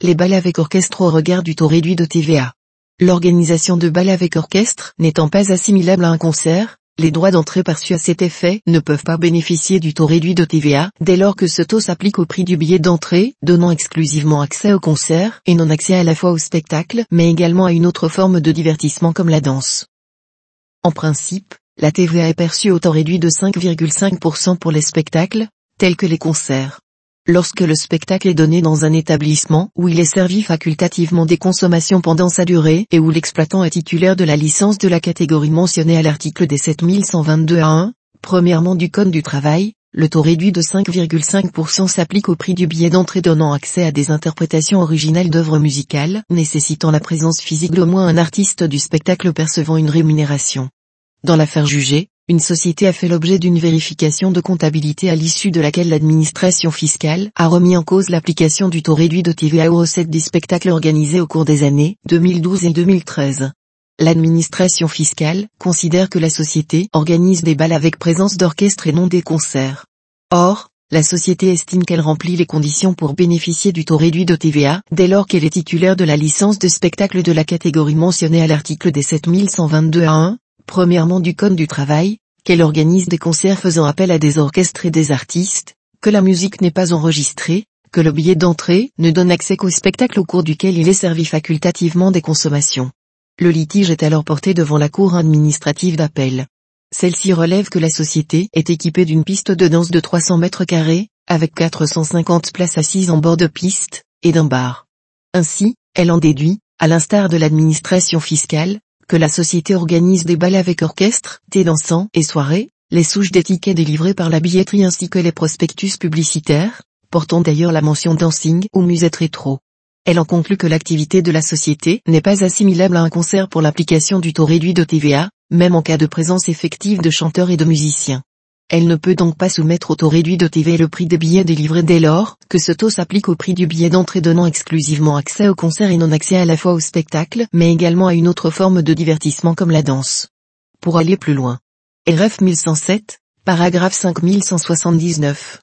les balles avec orchestre au regard du taux réduit de TVA. L'organisation de balles avec orchestre n'étant pas assimilable à un concert, les droits d'entrée perçus à cet effet ne peuvent pas bénéficier du taux réduit de TVA dès lors que ce taux s'applique au prix du billet d'entrée, donnant exclusivement accès au concert et non accès à la fois au spectacle mais également à une autre forme de divertissement comme la danse. En principe, la TVA est perçue au taux réduit de 5,5% pour les spectacles, tels que les concerts. Lorsque le spectacle est donné dans un établissement où il est servi facultativement des consommations pendant sa durée et où l'exploitant est titulaire de la licence de la catégorie mentionnée à l'article des 7122 à 1, premièrement du Code du travail, le taux réduit de 5,5% s'applique au prix du billet d'entrée donnant accès à des interprétations originales d'œuvres musicales nécessitant la présence physique d'au moins un artiste du spectacle percevant une rémunération. Dans l'affaire jugée, une société a fait l'objet d'une vérification de comptabilité à l'issue de laquelle l'administration fiscale a remis en cause l'application du taux réduit de TVA aux recettes des spectacles organisés au cours des années 2012 et 2013. L'administration fiscale considère que la société organise des balles avec présence d'orchestre et non des concerts. Or, la société estime qu'elle remplit les conditions pour bénéficier du taux réduit de TVA dès lors qu'elle est titulaire de la licence de spectacle de la catégorie mentionnée à l'article des 7122 à 1, premièrement du Code du travail, qu'elle organise des concerts faisant appel à des orchestres et des artistes, que la musique n'est pas enregistrée, que le billet d'entrée ne donne accès qu'au spectacle au cours duquel il est servi facultativement des consommations. Le litige est alors porté devant la Cour administrative d'appel. Celle-ci relève que la société est équipée d'une piste de danse de 300 mètres carrés, avec 450 places assises en bord de piste, et d'un bar. Ainsi, elle en déduit, à l'instar de l'administration fiscale, que la société organise des balles avec orchestre, thé dansant et soirées, les souches des tickets délivrés par la billetterie ainsi que les prospectus publicitaires, portant d'ailleurs la mention dancing ou musette rétro. Elle en conclut que l'activité de la société n'est pas assimilable à un concert pour l'application du taux réduit de TVA, même en cas de présence effective de chanteurs et de musiciens. Elle ne peut donc pas soumettre au taux réduit de TV le prix des billets délivrés dès lors que ce taux s'applique au prix du billet d'entrée donnant exclusivement accès au concert et non accès à la fois au spectacle mais également à une autre forme de divertissement comme la danse. Pour aller plus loin. RF 1107, paragraphe 5179.